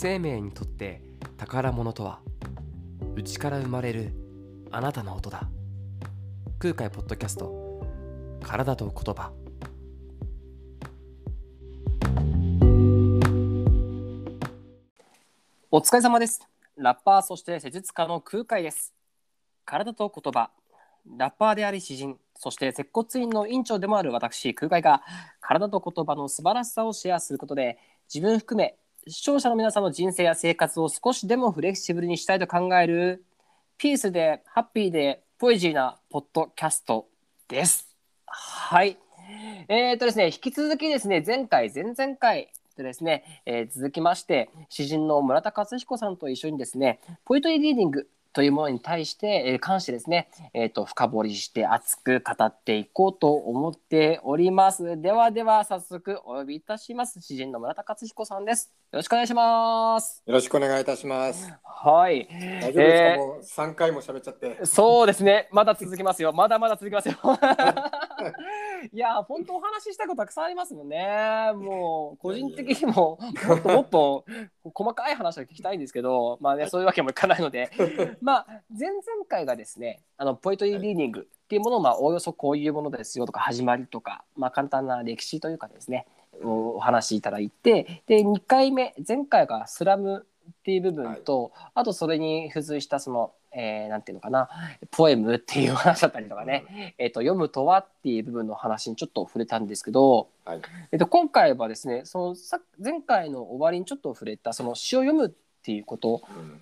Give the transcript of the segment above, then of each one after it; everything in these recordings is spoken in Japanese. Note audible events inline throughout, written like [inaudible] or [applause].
生命にとって宝物とは内から生まれるあなたの音だ。空海ポッドキャスト体と言葉。お疲れ様です。ラッパーそして施術家の空海です。体と言葉。ラッパーであり詩人。そして接骨院の院長でもある私空海が体と言葉の素晴らしさをシェアすることで自分含め視聴者の皆さんの人生や生活を少しでもフレキシブルにしたいと考えるピースでハッピーでポエジーなポッドキャストです。はい。えー、とですね、引き続きですね、前回、前々回とですね、えー続きまして、詩人の村田勝彦さんと一緒にですね、ポエトリリーディングというものに対して、えー関してですね、えー、と深掘りして熱く語っていこうと思っております。ではでは、早速お呼びいたします。詩人の村田克彦さんです。よろしくお願いします。よろしくお願いいたします。はい。大丈夫ですか、えーもう三回も喋っちゃって。そうですね。まだ続きますよ。まだまだ続きますよ。[laughs] いや、本当お話ししたいことたくさんありますもんね。もう個人的にももっともっと細かい話を聞きたいんですけど、まあね、そういうわけにもいかないので、[laughs] まあ前々回がですね、あのポエトリーリーディングっていうものをまあおおよそこういうものですよとか始まりとか、まあ簡単な歴史というかですね、おお話しいただいて、で2回目前回がスラムっていう部分と、あとそれに付随したその、えーなんていうのかなポエムっていう話だったりとかね、えー、と読むとはっていう部分の話にちょっと触れたんですけど、はい。えっと今回はですねそのさ前回の終わりにちょっと触れたその詩を読むっていうことうん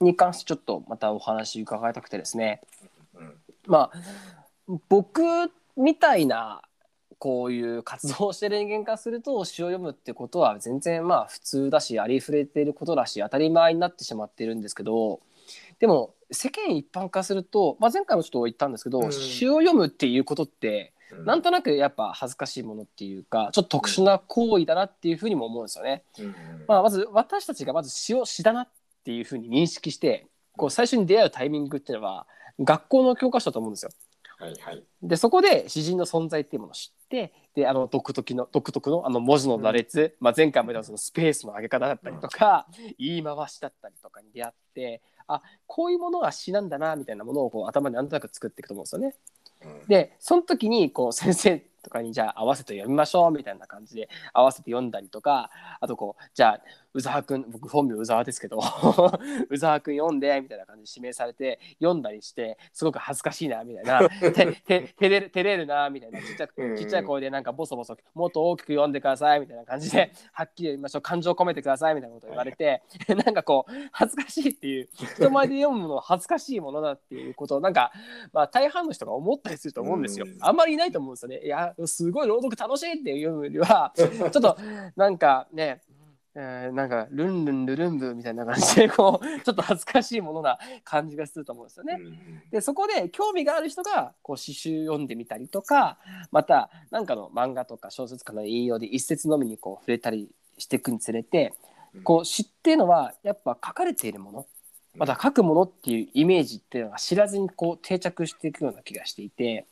に関してちょっとまたお話伺いたくてですね。うん。まあ僕みたいなこういう活動をしてる人間からすると詩を読むってことは全然まあ普通だしありふれてることだし当たり前になってしまってるんですけどでも世間一般化すると、まあ、前回もちょっと言ったんですけど、うん詩を読むっていうことってうんなんとなくやっぱ恥ずかしいものっていうかちょっと特殊な行為だなっていうふうにも思うんですよね。うんまあ、まず私たちがまず詩を詩だなっていうふうに認識してこう最初に出会うタイミングっていうのは学校の教科書だと思うんですよ。はいはい。でそこで詩人の存在っていうものを知ってであの独特の独特のあの文字の羅列、まあ、前回も言ったそのスペースの上げ方だったりとか、言い回しだったりとかに出会ってあこういうものが詩なんだなみたいなものをこう頭になんとなく作っていくと思うんですよね。うん。でその時にこう先生とかにじゃあ合わせて読みましょうみたいな感じで合わせて読んだりとかあとこうじゃあ宇沢くん僕本名宇沢ですけど [laughs] 宇沢くん読んでみたいな感じで指名されて読んだりしてすごく恥ずかしいなみたいな。[laughs] てて照れる照れるなみたいな。ちっちゃちっちゃい声でなんかボソボソもっと大きく読んでくださいみたいな感じではっきり読みましょう。感情込めてくださいみたいなことを言われて [laughs] なんかこう恥ずかしいっていう人前で読むものは恥ずかしいものだっていうことをなんかまあ大半の人が思ったりすると思うんですよ。うん。あんまりいないと思うんですよね。いやすごい朗読楽しいっていうよりはちょっとなんかねえーなんかルンルンルルンブみたいな感じでこう [laughs] ちょっと恥ずかしいものな感じがすると思うんですよね。うんでそこで興味がある人がこう詩集読んでみたりとかまた何かの漫画とか小説家の引用で一節のみにこう触れたりしていくにつれてこう詩っていうのはやっぱ書かれているもの。また書くものっていうイメージっていうのが知らずにこう定着していくような気がしていて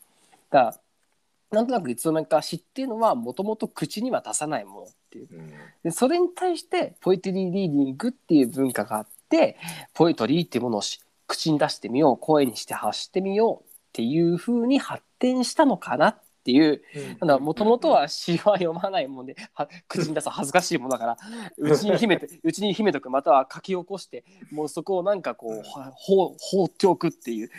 だなんとなくいつの間にか詩っていうのはもともと口には出さないものっていう。うん。でそれに対してポエトリーリーディングっていう文化があってポエトリーっていうものをし口に出してみよう声にして発してみようっていう風に発展したのかなっていうもともとは詩は読まないもんでは口に出す恥ずかしいものだからうちに秘めて [laughs] うちに秘めとくまたは書き起こしてもうそこをなんかこうは放放っておくっていう。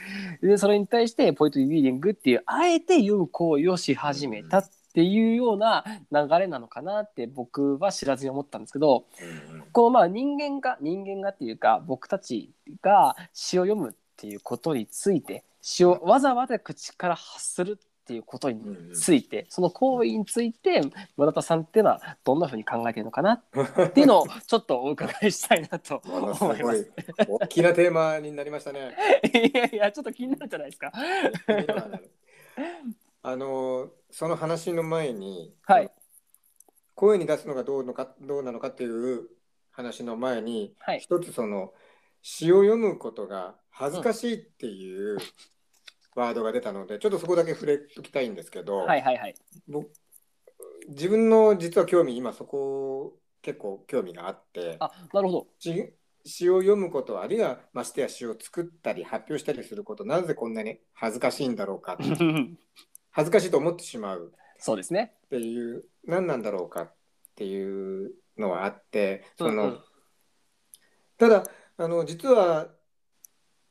でそれに対してポエトリーディングっていうあえて読む行為をし始めたっていうような流れなのかなって僕は知らずに思ったんですけどうんこのまあ人間が人間がっていうか僕たちが詩を読むっていうことについて詩をわざわざ口から発するっていうことについてその行為について村田さんっていうのはどんなふうに考えてるのかな？[laughs] っていうのをちょっとお伺いしたいなと思いまごいす。大きなテーマになりましたね。いやいやちょっと気になるじゃないですか？あのその話の前に、はい声に出すのがどうのかどうなのかっていう話の前に、はい一つその詩を読むことが恥ずかしいっていうワードが出たので、ちょっとそこだけ触れときたいんですけど、はいはいはい。僕自分の実は興味今そこ結構興味があってあなるほど。詩詩を読むことあるいはましてや詩を作ったり発表したりすることなぜこんなに恥ずかしいんだろうか。[laughs] 恥ずかしいと思ってしまう。そうですね。っていう何なんだろうかっていうのはあってその、うんうん。ただあの実は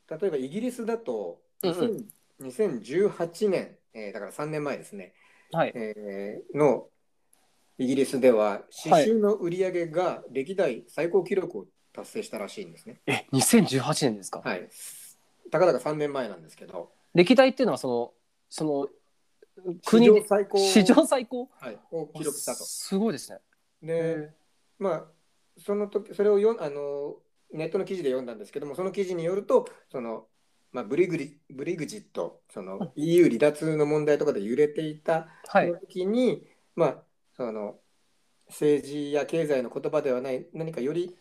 例えばイギリスだとうんうん。2000 2018年、えーだから3年前ですね、はい。えーのイギリスでは詩集の売り上げが歴代最高記録を達成したらしいんですね。え2018年ですか、はい、たかだか3年前なんですけど。歴代っていうのはそのその史国で上最高。史上最高？はい、を記録したと。すごいですね。でまあその時それをよあのネットの記事で読んだんですけどもその記事によるとその、まあ、ブリグリブリグジットその EU 離脱の問題とかで揺れていた時に、まあその政治や経済の言葉ではない何かより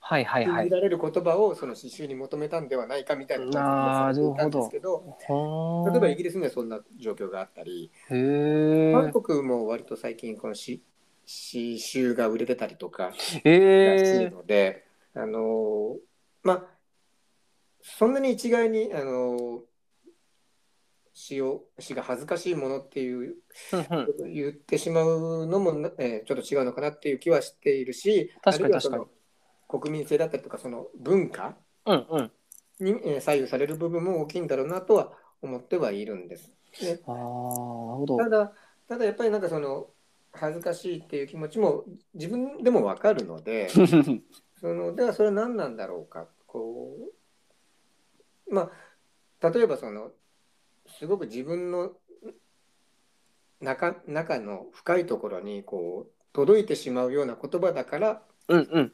はいはいはい。信じられる言葉をその詩集に求めたんではないかみたいなことが言われていたんですけど例えばイギリスにはそんな状況があったり韓国も割と最近この詩詩集が売れてたりとか。らしいえので、あのまあそんなに一概にあの詩を詩が恥ずかしいものっていう言ってしまうのも、えーちょっと違うのかなっていう気はしているし確かにあるいはその確国民性だったりとかその文化うんうんに、えー左右される部分も大きいんだろうなとは思ってはいるんです。であただただやっぱりなんかその恥ずかしいっていう気持ちも自分でもわかるので。[laughs] そのではそれは何なんだろうかこうまあ例えばそのすごく自分の中中の深いところにこう届いてしまうような言葉だからうんうん。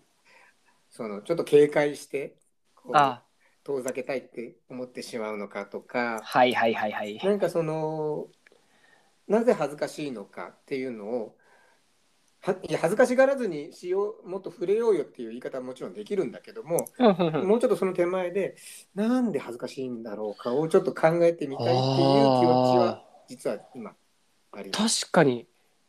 そのちょっと警戒してこうあ遠ざけたいって思ってしまうのかとかはいはいはいはい。なんかそのなぜ恥ずかしいのかっていうのをはいや恥ずかしがらずに詩をもっと触れようよっていう言い方はもちろんできるんだけどももうちょっとその手前でなんで恥ずかしいんだろうかをちょっと考えてみたいっていう気持ちは実は今あります。確かに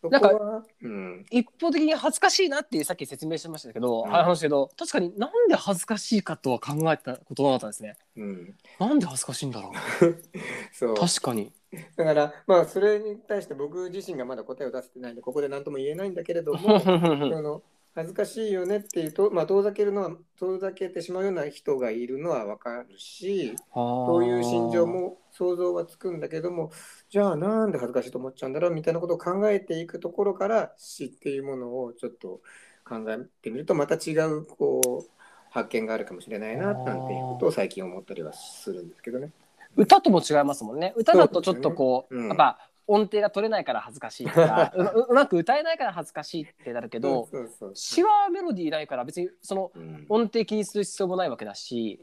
なんかは、うん、一方的に恥ずかしいなっていうさっき説明しましたけど、うん。話けど確かになんで恥ずかしいかとは考えたことなかったですね。うん、なんで恥ずかしいんだろう。[laughs] そう。確かに。だからまあそれに対して僕自身がまだ答えを出せてないんでここで何とも言えないんだけれども [laughs] その恥ずかしいよねっていうと、まあ、遠ざけるのは遠ざけてしまうような人がいるのは分かるしそそういう心情も想像はつくんだけどもじゃあなんで恥ずかしいと思っちゃうんだろうみたいなことを考えていくところから詩っていうものをちょっと考えてみるとまた違うこう発見があるかもしれないななんていうことを最近思ったりはするんですけどね。歌とも違いますもんね。歌だとちょっとこうねうん。やっぱ音程が取れないから恥ずかしいとか [laughs] うまく歌えないから恥ずかしいってなるけどそうそうそう詩はメロディーないから別にそのうん。音程気にする必要もないわけだし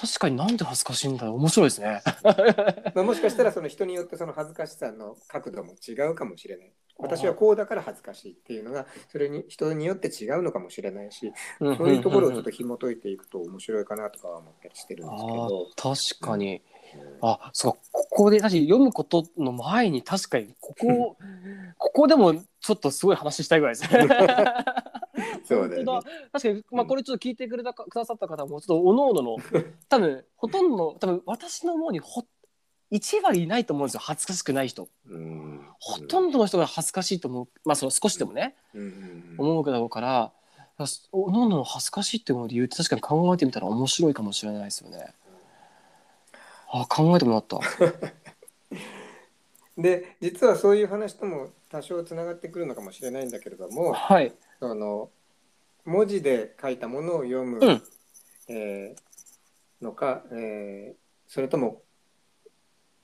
確かになんで恥ずかしいんだろう。面白いですね。[laughs] まあ、もしかしたらその人によってその恥ずかしさの角度も違うかもしれない。私はこうだから恥ずかしいっていうのがそれに人によって違うのかもしれないしそういうところをちょっと紐解いていくと面白いかなとかは思ったりしてるんですけあど。ー確かに、うんあそうかここで確かに読むことの前に確かにここここでもちょっとすごい話したいぐらいですね。[laughs] そうだよ確かに、まあ、これちょっと聞いてくれたかくださった方もちょっとおのおのの多分ほとんどの多分私の思うにほ1割いないと思うんですよ恥ずかしくない人。うん。ほとんどの人が恥ずかしいと思う。まあその少しでもね、思うわけだろうからおのおのの恥ずかしいって思う理由って確かに考えてみたら面白いかもしれないですよね。あ考えてもらった。[laughs] で実はそういう話とも多少つながってくるのかもしれないんだけれどもはい。その文字で書いたものを読む、うんえーのか、えーそれとも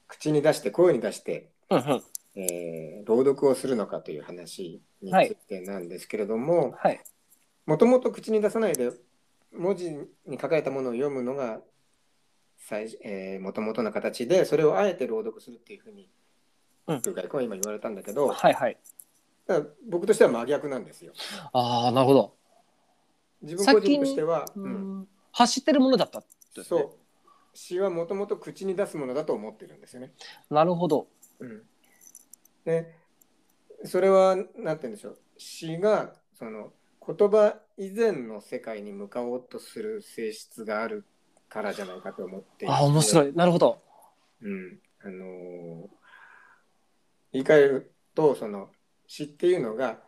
口に出して声に出して、うんうん。えー朗読をするのかという話についてなんですけれどもはい。もともと口に出さないで文字に書かれたものを読むのが最もともとの形でそれをあえて朗読するっていうふうにうん空海君は今言われたんだけど、はいはい。だから僕としては真逆なんですよ。ああなるほど。自分個人としては、ううんん走ってるものだったってねそう詩はもともと口に出すものだと思ってるんですよね。なるほど。うん、でそれは何て言うんでしょう詩がその言葉以前の世界に向かおうとする性質があるからじゃないかと思ってあ面白い。なるほど。うん、あのー言い換えるとその詩っていうのが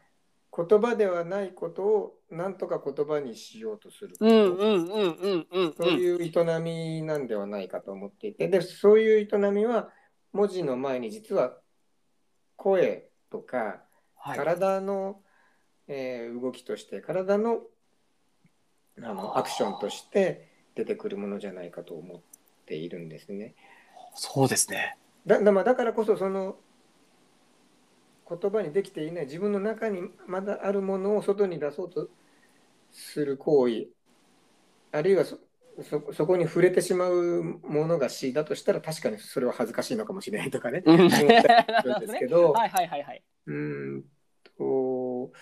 言葉ではないことを何とか言葉にしようとすること、うんうんうんうんうんそういう営みなんではないかと思っていて。でそういう営みは文字の前に実は声とかはい。体の、えー動きとして体のあのアクションとして出てくるものじゃないかと思っているんですね。そうですねだだまあだからこそその言葉にできていない自分の中にまだあるものを外に出そうとする行為あるいはそそそこに触れてしまうものが詩だとしたら確かにそれは恥ずかしいのかもしれないとかねうん思ったんですけど [laughs] はいはいはいはい。うーんと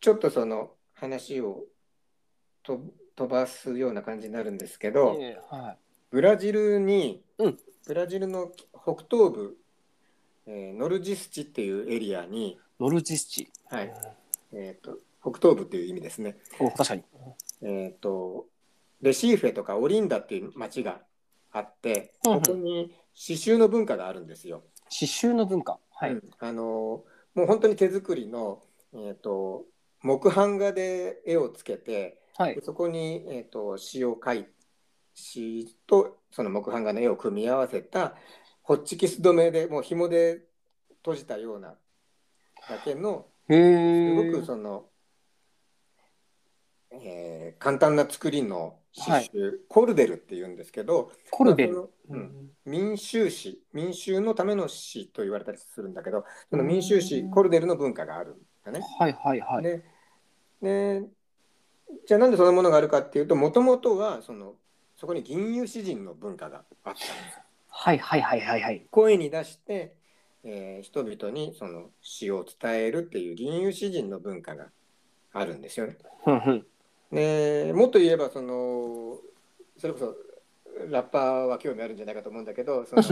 ちょっとその話をと飛ばすような感じになるんですけど、ええはブラジルに、うんブラジルの北東部、えーノルジスチっていうエリアに、い。ノルジスチ。はいえー、と北東部っていう意味ですね、お確かに。えー、とレシーフェとかオリンダっていう町があってここに刺繍の文化があるんですよ。刺繍の文化。はい。うんあのもう本当に手作りの、えー、と木版画で絵をつけてはいで。そこに、えー、と詩を書い詩とその木版画の絵を組み合わせたホッチキス止めでもう紐で閉じたようなだけのへすえ。ごくその、えー簡単な作りの刺繍、コルデルっていうんですけどコルベル。うん民衆詩民衆のための詩と言われたりするんだけどその民衆詩うんコルデルの文化があるんだね。はいはいはい。ででじゃあなんでそんなものがあるかっていうともともとはそのそこに吟遊詩人の文化があったんです。はいはいはいはいはい。声に出して、えー人々にその詩を伝えるっていう吟遊詩人の文化があるんですよね。でもっと言えばそのそれこそラッパーは興味あるんじゃないかと思うんだけどその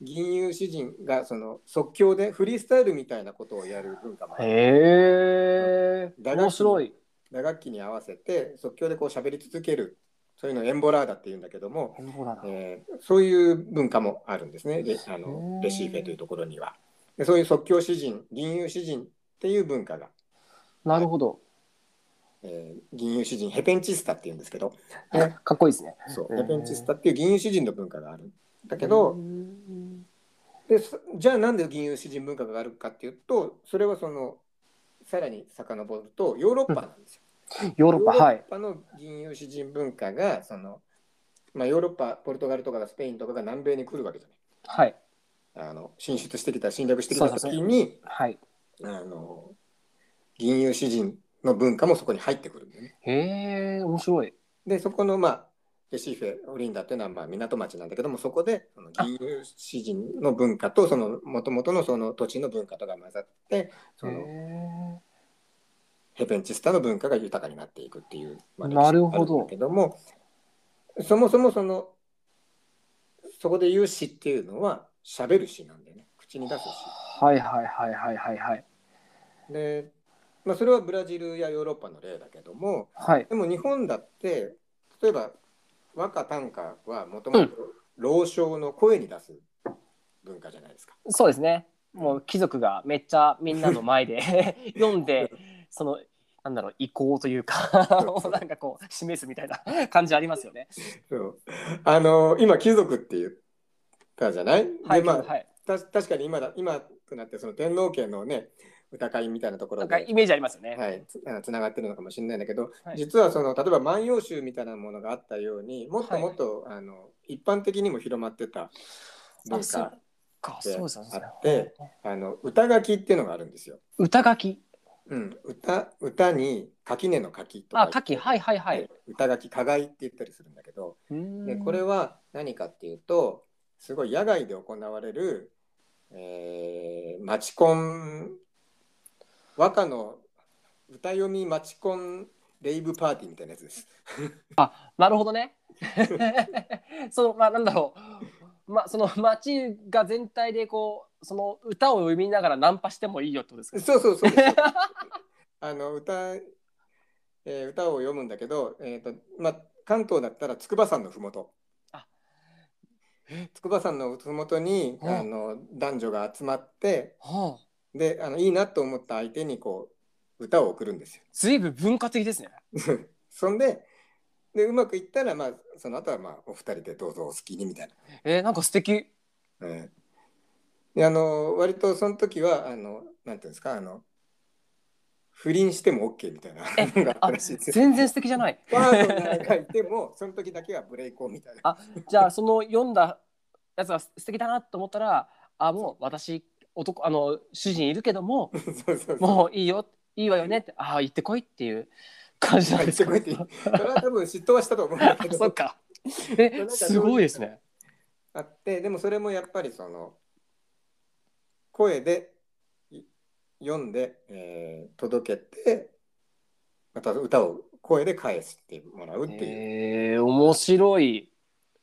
吟遊詩人がその即興でフリースタイルみたいなことをやる文化もある。へえ。面白い。打楽器に合わせて即興でこう喋り続けるそういうのをエンボラーダっていうんだけども、えーそういう文化もあるんですね。レあへのー。レシーフェというところには。でそういう即興詩人吟遊詩人っていう文化が、なるほど。えー吟遊詩人ヘペンチスタっていうんですけど、かっこいいですね。そうヘペンチスタっていう吟遊詩人の文化があるんだけど、うん。でそじゃあなんで吟遊詩人文化があるかっていうとそれはそのさらに遡るとヨーロッパなんですよ。ヨーロッパはい。ヨーロッパの吟遊詩人文化がその、まあ、ヨーロッパポルトガルとかスペインとかが南米に来るわけじゃはい。ないあの進出してきた侵略してきた時にはい。あの吟遊詩人の文化もそこに入ってくるんだよね。へえ、面白い。でそこのまあレシーフェオリンダっていうのはまあ港町なんだけどもそこでその吟遊詩人の文化とその元々のその土地の文化とが混ざってそのへヘペンチスタの文化が豊かになっていくっていう、まあなるほどけどもそもそもそのそこで言う詩っていうのは喋る詩なんでね口に出す詩ーはいはいはいはいはいはい。で、まあ、それはブラジルやヨーロッパの例だけどもはい。でも日本だって例えば和歌短歌はもともと老少の声に出す文化じゃないですか。そうですね。もう貴族がめっちゃみんなの前で [laughs] 読んで、その、なんだろう、意向というかを [laughs] なんかこう、示すみたいな [laughs] 感じありますよね。そうあの今貴族って言ったじゃない、はい。でまあはい。た確かに今だ今となってその天皇家のね歌会みたいなところで、なんかイメージありますよね。はい、つつながってるのかもしれないんだけど、はい実はその例えば「万葉集」みたいなものがあったようにもっともっと、あの一般的にも広まってた文化あってあの歌書きっていうのがあるんですよ。歌書き。うん、歌歌に垣根の垣とかあ、書き、はいはいははいい。歌書き加害って言ったりするんだけど、でこれは、は何かっていうとすごい野外で行われる、えー、マチコン和歌の歌読みマチコンレイブパーティーみたいなやつです。[laughs] なるほどね。[laughs] その、まあ、なんだろう。まあ、その街が全体でこう、その歌を読みながらナンパしてもいいよってことですか？そうそうそう。[laughs] あの歌、えー歌を読むんだけど、えーとまあ、関東だったら筑波山のふもとあ筑波山のふもとにうんあの男女が集まってはあであのいいなと思った相手にこう歌を送るんですよ。随分文化的ですね [laughs] そんででうまくいったら、まあ、その後はまあお二人でどうぞお好きにみたいな。えー、なんか素敵ええであの割とその時はあのなんていうんですかあの不倫しても OK みたいなのがああったらしいですよ。全然素敵じゃないパートナーがいてもその時だけはブレイクをみたいな。あじゃあその読んだやつが素敵だなと思ったらあもう私男あの主人いるけども [laughs] そうそうそう。もういいよいいわよねってああ行ってこいっていう感じなんですか？入ってこいってそれは多分嫉妬はしたと思うんだけあど [laughs] そっかえすごいですねあってでもそれもやっぱりその声でい読んで、えー届けてまた歌を声で返すってもらうっていう、えー、面白い。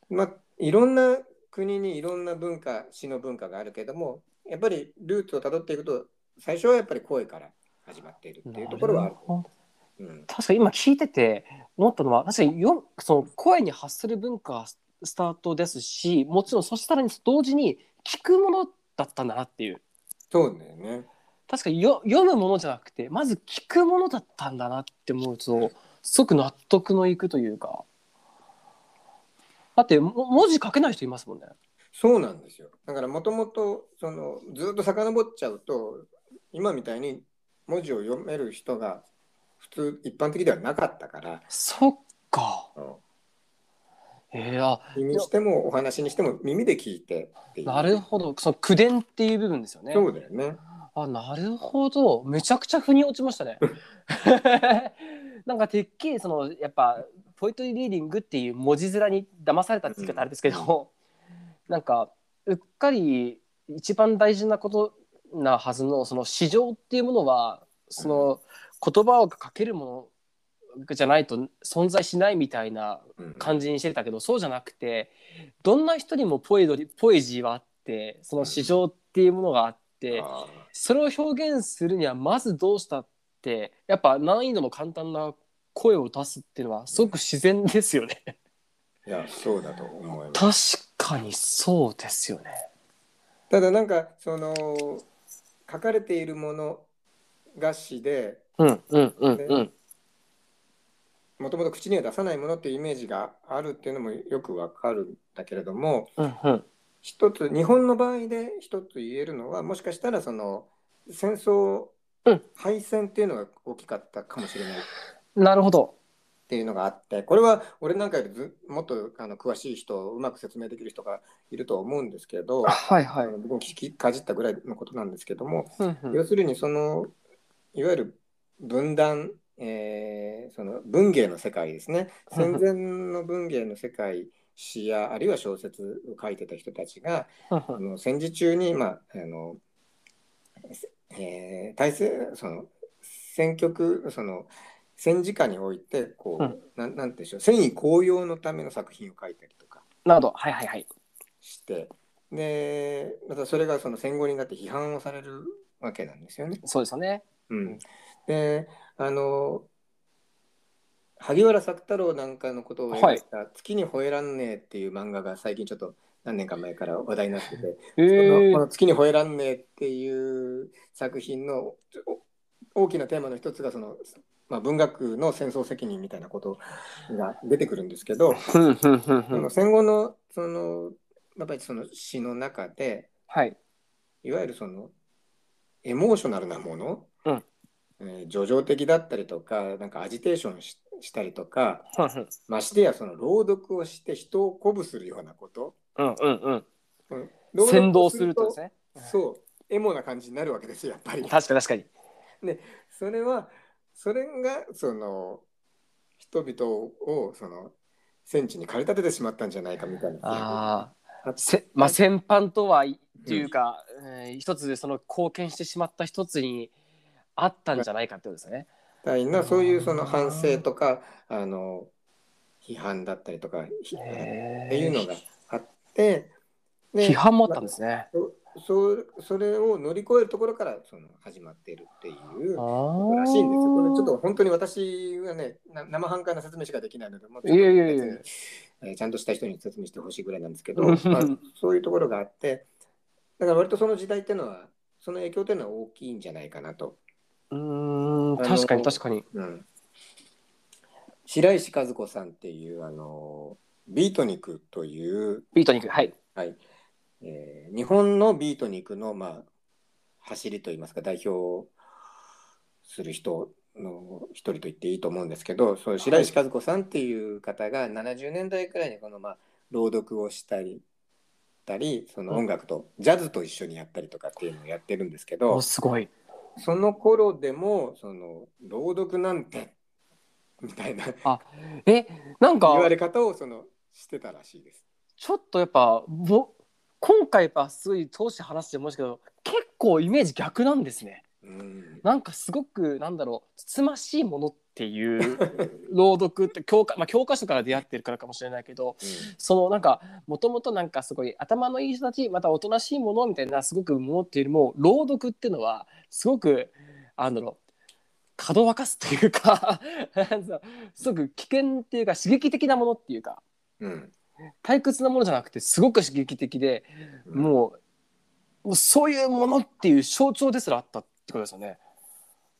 まあいろんな国にいろんな文化詩の文化があるけどもやっぱりルーツをたどっていくと最初はやっぱり声から始まっているっていうところはある。うん。確かに今聞いてて思ったのは確かによその声に発する文化がスタートですしもちろんそしたらに同時に聞くものだったんだなっていうそうだよね。確かによ読むものじゃなくてまず聞くものだったんだなって思うとすごく納得のいくというかだっても文字書けない人いますもんね。そうなんですよ。だからもともとそのずっと遡っちゃうと今みたいに文字を読める人が普通一般的ではなかったから、そっか。うんえー、にしてもお話にしても耳で聞いてっていう。なるほどその口伝っていう部分ですよね。そうだよね。あなるほどめちゃくちゃ腑に落ちましたね。[laughs] なんかてっきりそのやっぱポイトリーリーディングっていう文字面に騙されたって言い方あれですけど、なんかうっかり一番大事なことなはずのその市場っていうものはその言葉を書けるものじゃないと存在しないみたいなうん感じにしてたけどそうじゃなくてどんな人にもポエドリポエジーはあってその市場っていうものがあって。あそれを表現するにはまずどうしたってやっぱ難易度の簡単な声を出すっていうのはすごく自然ですよね。ーいやそうだと思います。確かにそうですよね。ただなんかその書かれているものが詩でうんうんうんうん。もともと口には出さないものっていうイメージがあるっていうのもよくわかるんだけれども、うんうん。一つ日本の場合で一つ言えるのはもしかしたらその戦争、うん敗戦っていうのが大きかったかもしれないっなるほど。ていうのがあってこれは俺なんかよりずもっとあの詳しい人うまく説明できる人がいると思うんですけど、はいはい。僕も聞きかじったぐらいのことなんですけども、うんうん要するにそのいわゆる分断、えーその文芸の世界ですねうん [laughs] 戦前の文芸の世界詩やあるいは小説を書いてた人たちがうんあの戦時中に、まああのえー大戦その戦局その戦時下においてこう、うんなんなんでしょう戦意高揚のための作品を書いたりとかなど。はいはいはい。してでまたそれがその戦後になって批判をされるわけなんですよね。そうですよね。うん、であの萩原作太郎なんかのことを描いた「月に吠えらんねえ」っていう漫画が最近ちょっと何年か前から話題になってて、えー。そのこの「月に吠えらんねえ」っていう作品のお大きなテーマの一つがその、まあ、文学の戦争責任みたいなことが出てくるんですけど、戦後のそのやっぱりその詩の中ではい。いわゆるそのエモーショナルなもの、うんえー叙情的だったりとかなんかアジテーションししたりとかましてやその朗読をして人を鼓舞するようなこと、うんうんうん。うん先導朗する読とですね。そうエモな感じになるわけですよやっぱり。[laughs] 確かに確かに。それはそれがその人々をその戦地に駆り立ててしまったんじゃないかみたいなああ。あせまあ戦犯とはいっていうか、えー一つでその貢献してしまった一つにあったんじゃないかってことですね。たいなそういうその反省とかあの批判だったりとかひっていうのがあってで批判もあったんですね。そそれを乗り越えるところからその始まっているっていうことあらしいんですよ。これちょっと本当に私はねな生半可な説明しかできないのでもうちょっとえーちゃんとした人に説明してほしいぐらいなんですけど、うんまあ、そういうところがあってだから割とその時代っていうのはその影響っていうのは大きいんじゃないかなと。うーん確かに確かに。うん、白石和子さんっていうあのビートニクという、ビートに行くはい。はい。えー日本のビートニクの、まあ、走りといいますか代表をする人の一人と言っていいと思うんですけどそ白石和子さんっていう方が70年代くらいにこの、まあ、朗読をしたりたりその音楽とジャズと一緒にやったりとかっていうのをやってるんですけど、おすごいその頃でもその朗読なんて [laughs] みたいなえなんか言われ方をそのしてたらしいです。ちょっとやっぱぼ今回やっぱすごい通して話してましたけど結構イメージ逆なんですねうんなんかすごくなんだろうつつましいものっていう。[laughs] 朗読って教科,、まあ、教科書から出会ってるからかもしれないけどそのなんかもともとなんかすごい頭のいい人たちまたおとなしいものみたいなすごくものっていうよりも朗読っていうのはすごくあのかどわかすというかすごく危険っていうか刺激的なものっていうかうん。退屈なものじゃなくてすごく刺激的でうん。もうもうそういうものっていう象徴ですらあったってことですよね。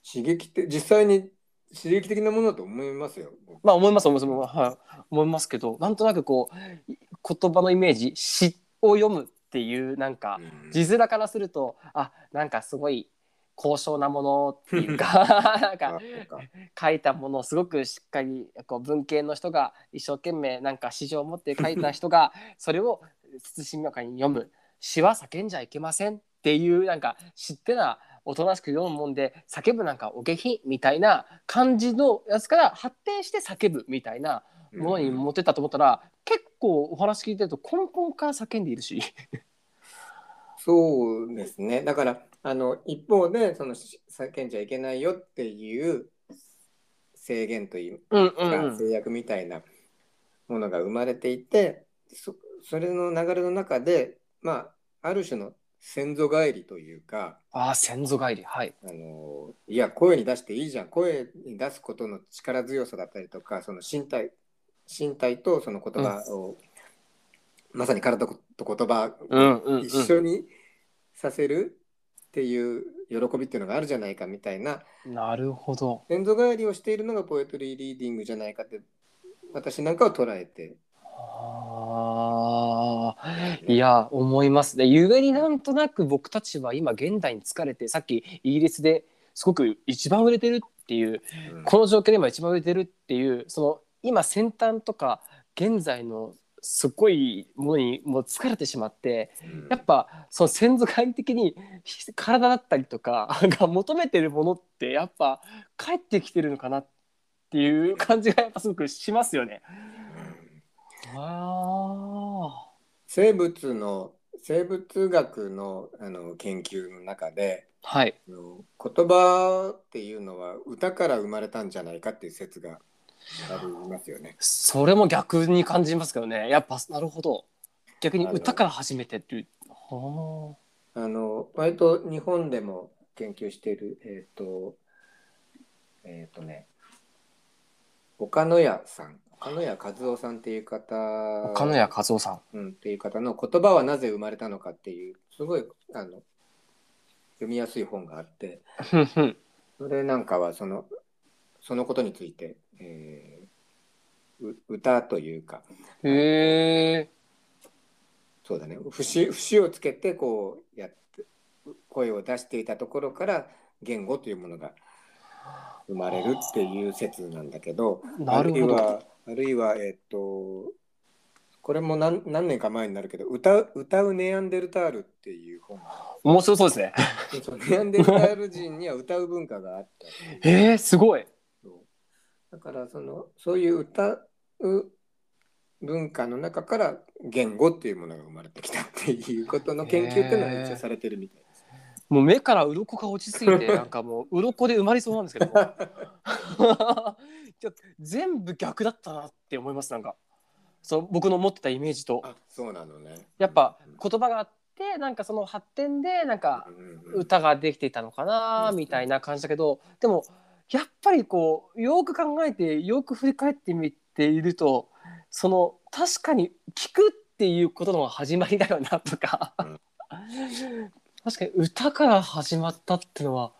刺激的実際に刺激的なものだと思いますよ。僕。まあ思います思います、はい、思いますけどなんとなくこうい言葉のイメージ詩を読むっていうなんかうん。字面からするとあなんかすごい高尚なものっていうか [laughs] なんか書いたものをすごくしっかりこう文系の人が一生懸命なんか詩情を持って書いた人が [laughs] それを慎みやかに読む。詩は叫んじゃいけませんっていうなんか知ってなおとなしく読むもんで叫ぶなんかお下品みたいな感じのやつから発展して叫ぶみたいなものに持ってったと思ったら、結構お話聞いてると根本から叫んでいるし。そうですね。だからあの一方でそのし叫んじゃいけないよっていう制限といううんうか、制約みたいなものが生まれていて、そそれの流れの中でまあある種の先祖返りというか。ああ先祖返りはい。あのいや声に出していいじゃん声に出すことの力強さだったりとかその身体身体とその言葉を、まさに体と言葉うんうんうんを一緒にさせるっていう喜びっていうのがあるじゃないかみたいななるほど。先祖返りをしているのがポエトリーリーディングじゃないかって私なんかは捉えていや思いますね。ゆえになんとなく僕たちは今現代に疲れてさっきイギリスですごく一番売れてるっていううんこの状況で今一番売れてるっていうその今先端とか現在のすごいものにもう疲れてしまってやっぱその先祖返り的に体だったりとか [laughs] が求めてるものってやっぱ帰ってきてるのかなっていう感じがやっぱすごくしますよね。あ生物の生物学のあの研究の中であはい。あの言葉っていうのは歌から生まれたんじゃないかっていう説がありますよね。それも逆に感じますけどね。やっぱなるほど。逆に歌から始めてっていう。はあ。の割と日本でも研究しているえっ、とえっ、とね岡野屋さん岡野屋和夫さんっていう方。あ岡野谷和夫さん。うん、っていう方の「言葉はなぜ生まれたのか」っていうすごいあの読みやすい本があって。[laughs] それなんかはそのそのことについて、えーう歌というか。へえ。そうだね。節節をつけてこうやって声を出していたところから言語というものが生まれるっていう説なんだけど。なるほど。あるいはあるいはえっ、とこれも何何年か前になるけど歌う歌うネアンデルタールっていう本が面白そうですね。ネアンデルタール人には歌う文化があったえー、すごい。だからそのそういう歌う文化の中から言語っていうものが生まれてきたっていうことの研究っていうのは一応されてるみたいです。もう目から鱗が落ちすぎてなんかもう鱗で埋まりそうなんですけども [laughs] ちょ全部逆だったなって思いますなんか。そう僕の持ってたイメージと。あそうなのね。やっぱ言葉があってなんかその発展でなんか歌ができていたのかなうんみたいな感じだけどでもやっぱりこうよく考えてよく振り返ってみているとその確かに聞くっていうことの始まりだよなとか。うん。[laughs] 確かに歌から始まったっていうのは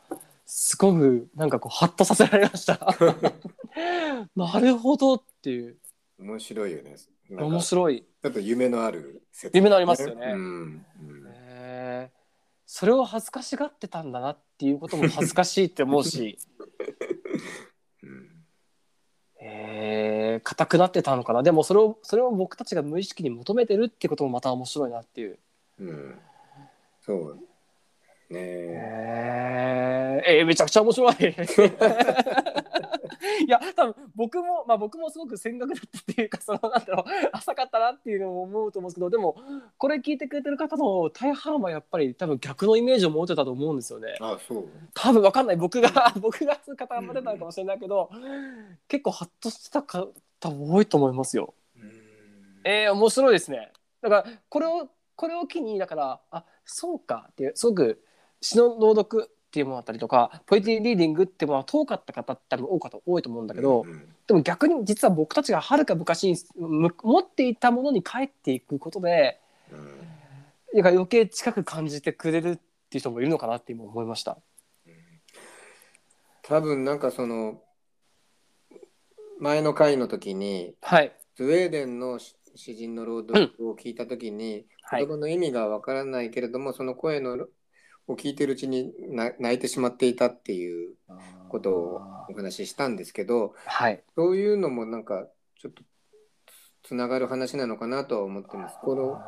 すごくなんかこうハッとさせられました。[laughs] なるほどっていう。面白いよね。面白い。ょっと夢のある説夢のありますよね。うんうん。へーそれを恥ずかしがってたんだなっていうことも恥ずかしいって思うし。[laughs] うん。えー硬くなってたのかな。でもそれをそれを僕たちが無意識に求めてるってこともまた面白いなっていう。うん。そう。ねえ。ー、えーめちゃくちゃ面白い。[laughs] [laughs] いや多分僕もまあ僕もすごく戦学だったっていうかそのなんだろう浅かったなっていうのも思うと思うんですけどでもこれ聞いてくれてる方の大半はやっぱり多分逆のイメージを持ってたと思うんですよね。あそう多分わかんない僕が [laughs] 僕が固まってたのかもしれないけど、結構ハッとしてた方多いと思いますよ。うんえー、面白いですね。だからこれをこれを機にだからあそうかっていうすごく詩の朗読っていうものだったりとかポエティリーディングっていうものは遠かった方って多分多かった多いと思うんだけど、うんでも逆に実は僕たちがはるか昔にむ持っていたものに帰っていくことでうん。余計近く感じてくれるっていう人もいるのかなって今思いました。多分なんかその前の回の時にはい、スウェーデンの詩詩人の朗読を聞いた時に、はい。言葉の意味がわからないけれどもその声のを聞いてるうちにな泣いてしまっていたっていうことをお話ししたんですけどはい。そういうのもなんかちょっとつながる話なのかなとは思ってます。この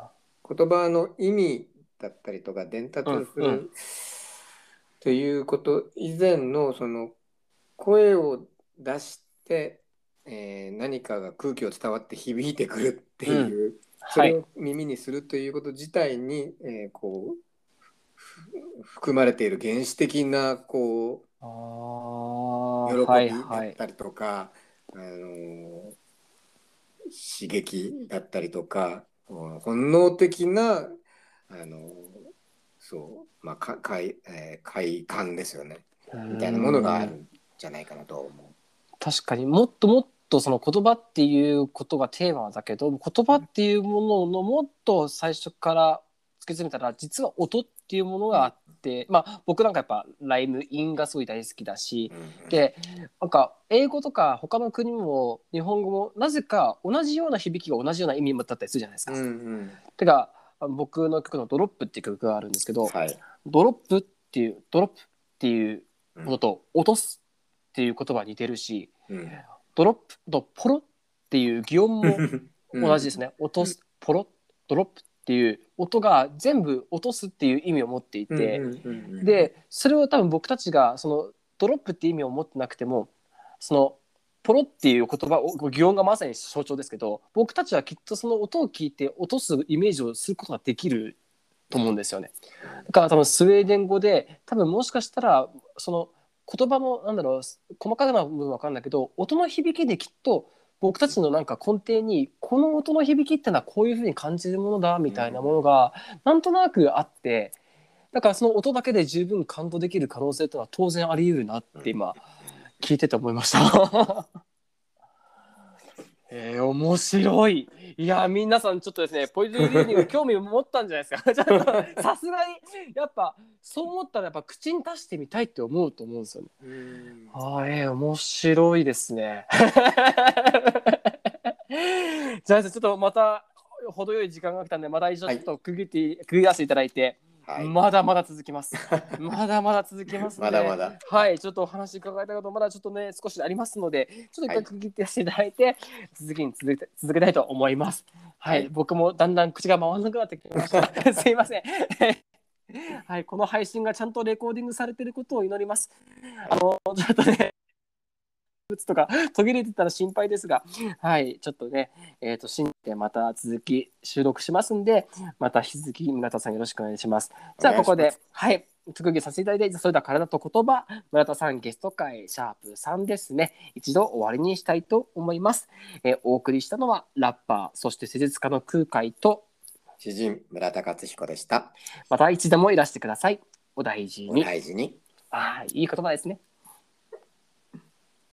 言葉の意味だったりとか伝達する、うんうん。ということ以前のその声を出して、えー何かが空気を伝わって響いてくるっていう、そはいれを耳にするということ自体に、えーこうふ含まれている原始的なこあう喜びだはい。ったりとか、あの刺激だったりとかうん本能的なあのそうまあか快,、えー快感ですよね。みたいなものがあるんじゃないかなと思確かに。もっともっとその言葉っていうことがテーマだけど言葉っていうもののもっと最初から突き詰めたら実は音っていうものがあって、まあ僕なんかやっぱライム韻がすごい大好きだしう。うんでなんか英語とか他の国も日本語もなぜか同じような響きが同じような意味だったりするじゃないですか。うんうんてか僕の曲の「ドロップ」っていう曲があるんですけど、はいドロップっていうドロップっていううんものと落とすっていう言葉似てるし、うんドロップとポロっていう擬音も同じですね。ね。落とす、ポロ、ドロップっていう音が全部落とすっていう意味を持っていて、で、それを多分僕たちがそのドロップって意味を持ってなくても、そのポロっていう言葉を擬音がまさに象徴ですけど、僕たちはきっとその音を聞いて落とすイメージをすることができると思うんですよね。だから多分スウェーデン語で多分もしかしたらその言葉のなんだろう細かな部分は分かんないけど音の響きできっと僕たちのなんか根底にこの音の響きってのはこういうふうに感じるものだみたいなものがなんとなくあってだからその音だけで十分感動できる可能性っていうのは当然あり得るなって今聞いてて思いました。えー、面白い。いや、皆さんちょっとですね、ポジティブリーディング興味を持ったんじゃないですか。[laughs] さすがに、やっぱ、そう思ったら、やっぱ口に出してみたいって思うと思うんですよね。うんああ、えー、面白いですね。[laughs] じゃあ、ちょっとまた、程よい時間が来たんで、また一度ちょっと区切って、区切らせていただいて、はい。まだまだ続きます。[laughs] まだまだ続きますので。まだまだ。はい、ちょっとお話伺いたいことまだちょっとね少しありますので、ちょっと一回区切っていただいて、続きに続け続けたいと思います。はい、はい僕もだんだん口が回らなくなってきました。[laughs] すいません。はい、この配信がちゃんとレコーディングされていることを祈ります。あのちょっとね。物とか途切れてたら心配ですが、はい、ちょっとね、えっ、と、信じてまた続き収録しますんで、また引き続き村田さんよろしくお願いします。じゃあここで、はい、特技させていただいて、それでは体と言葉、村田さんゲスト会シャープ3ですね、一度終わりにしたいと思います。えーお送りしたのはラッパー、そして施術家の空海と、詩人村田克彦でした。また一度もいらしてください。お大事おに。大事に。ああ、いい言葉ですね。